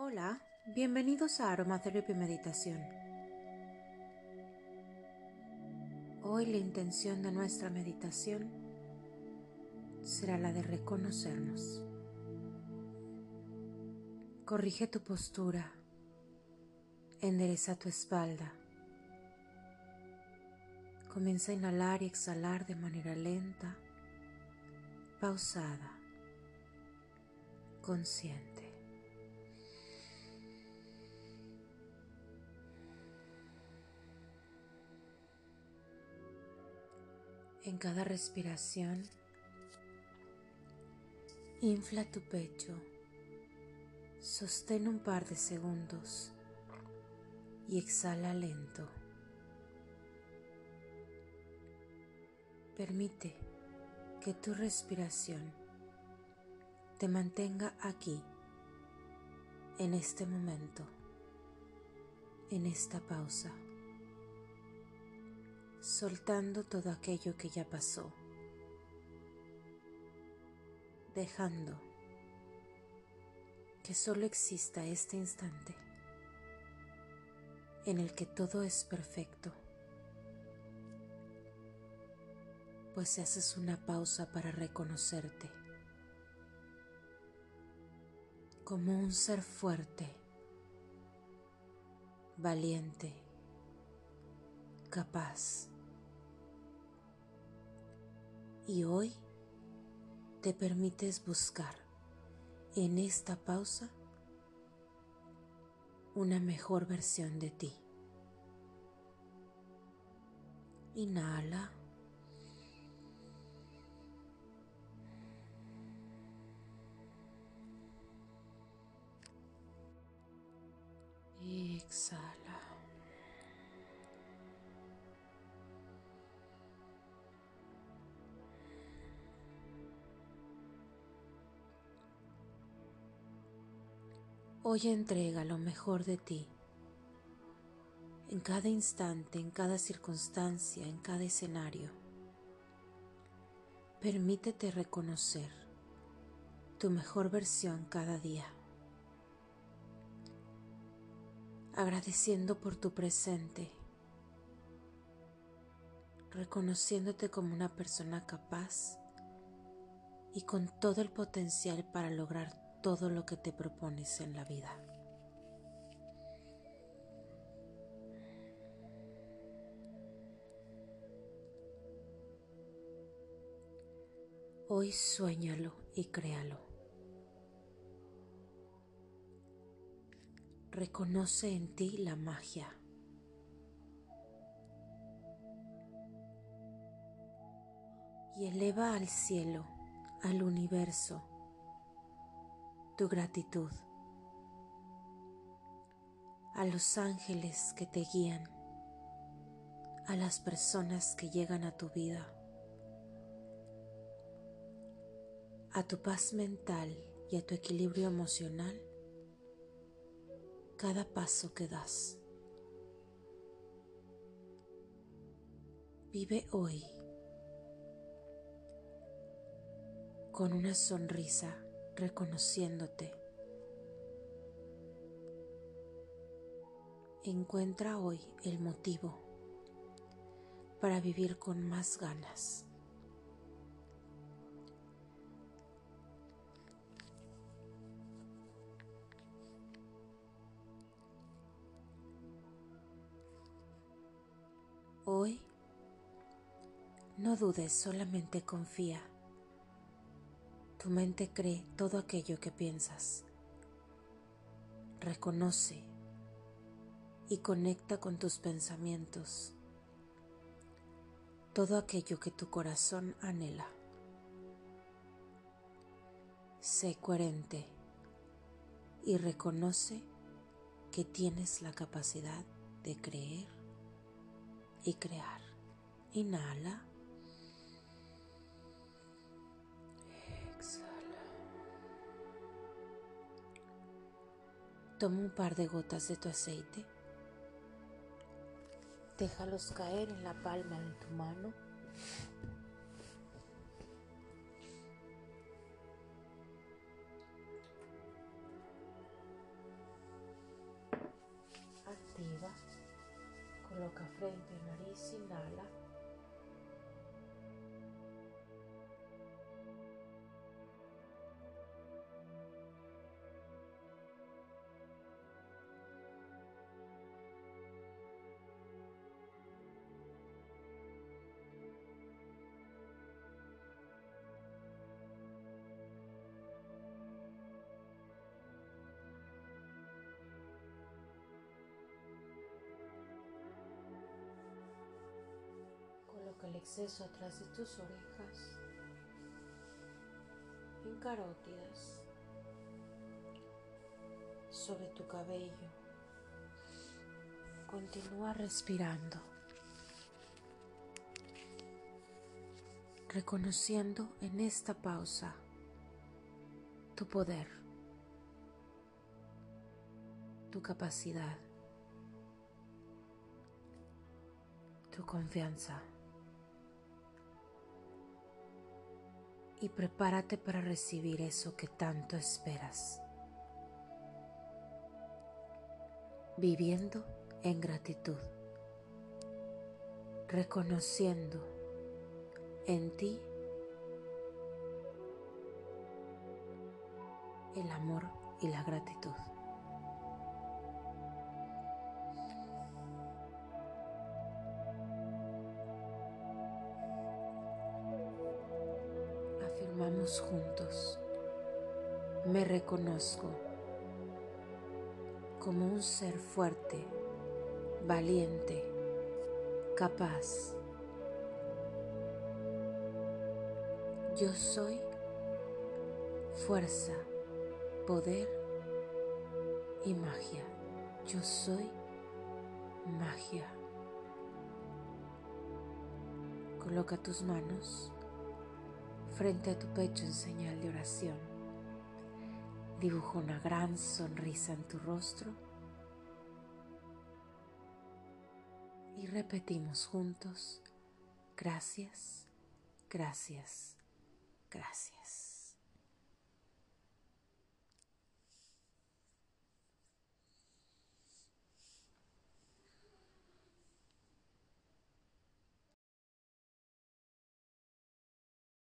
Hola, bienvenidos a Aromatherapy Meditación. Hoy la intención de nuestra meditación será la de reconocernos. Corrige tu postura, endereza tu espalda. Comienza a inhalar y exhalar de manera lenta, pausada, consciente. En cada respiración, infla tu pecho, sostén un par de segundos y exhala lento. Permite que tu respiración te mantenga aquí, en este momento, en esta pausa soltando todo aquello que ya pasó, dejando que solo exista este instante en el que todo es perfecto, pues haces una pausa para reconocerte como un ser fuerte, valiente, capaz. Y hoy te permites buscar en esta pausa una mejor versión de ti. Inhala. Hoy entrega lo mejor de ti. En cada instante, en cada circunstancia, en cada escenario. Permítete reconocer tu mejor versión cada día. Agradeciendo por tu presente. Reconociéndote como una persona capaz y con todo el potencial para lograr todo lo que te propones en la vida. Hoy sueñalo y créalo. Reconoce en ti la magia. Y eleva al cielo, al universo, tu gratitud, a los ángeles que te guían, a las personas que llegan a tu vida, a tu paz mental y a tu equilibrio emocional, cada paso que das. Vive hoy con una sonrisa reconociéndote. Encuentra hoy el motivo para vivir con más ganas. Hoy no dudes, solamente confía. Tu mente cree todo aquello que piensas. Reconoce y conecta con tus pensamientos todo aquello que tu corazón anhela. Sé coherente y reconoce que tienes la capacidad de creer y crear. Inhala. Toma un par de gotas de tu aceite. Déjalos caer en la palma de tu mano. Activa. Coloca frente, nariz, inhala. El exceso atrás de tus orejas, en carótidas, sobre tu cabello. Continúa respirando, reconociendo en esta pausa tu poder, tu capacidad, tu confianza. Y prepárate para recibir eso que tanto esperas. Viviendo en gratitud, reconociendo en ti el amor y la gratitud. Juntos. Me reconozco como un ser fuerte, valiente, capaz. Yo soy fuerza, poder y magia. Yo soy magia. Coloca tus manos frente a tu pecho en señal de oración. Dibujo una gran sonrisa en tu rostro y repetimos juntos, gracias, gracias, gracias.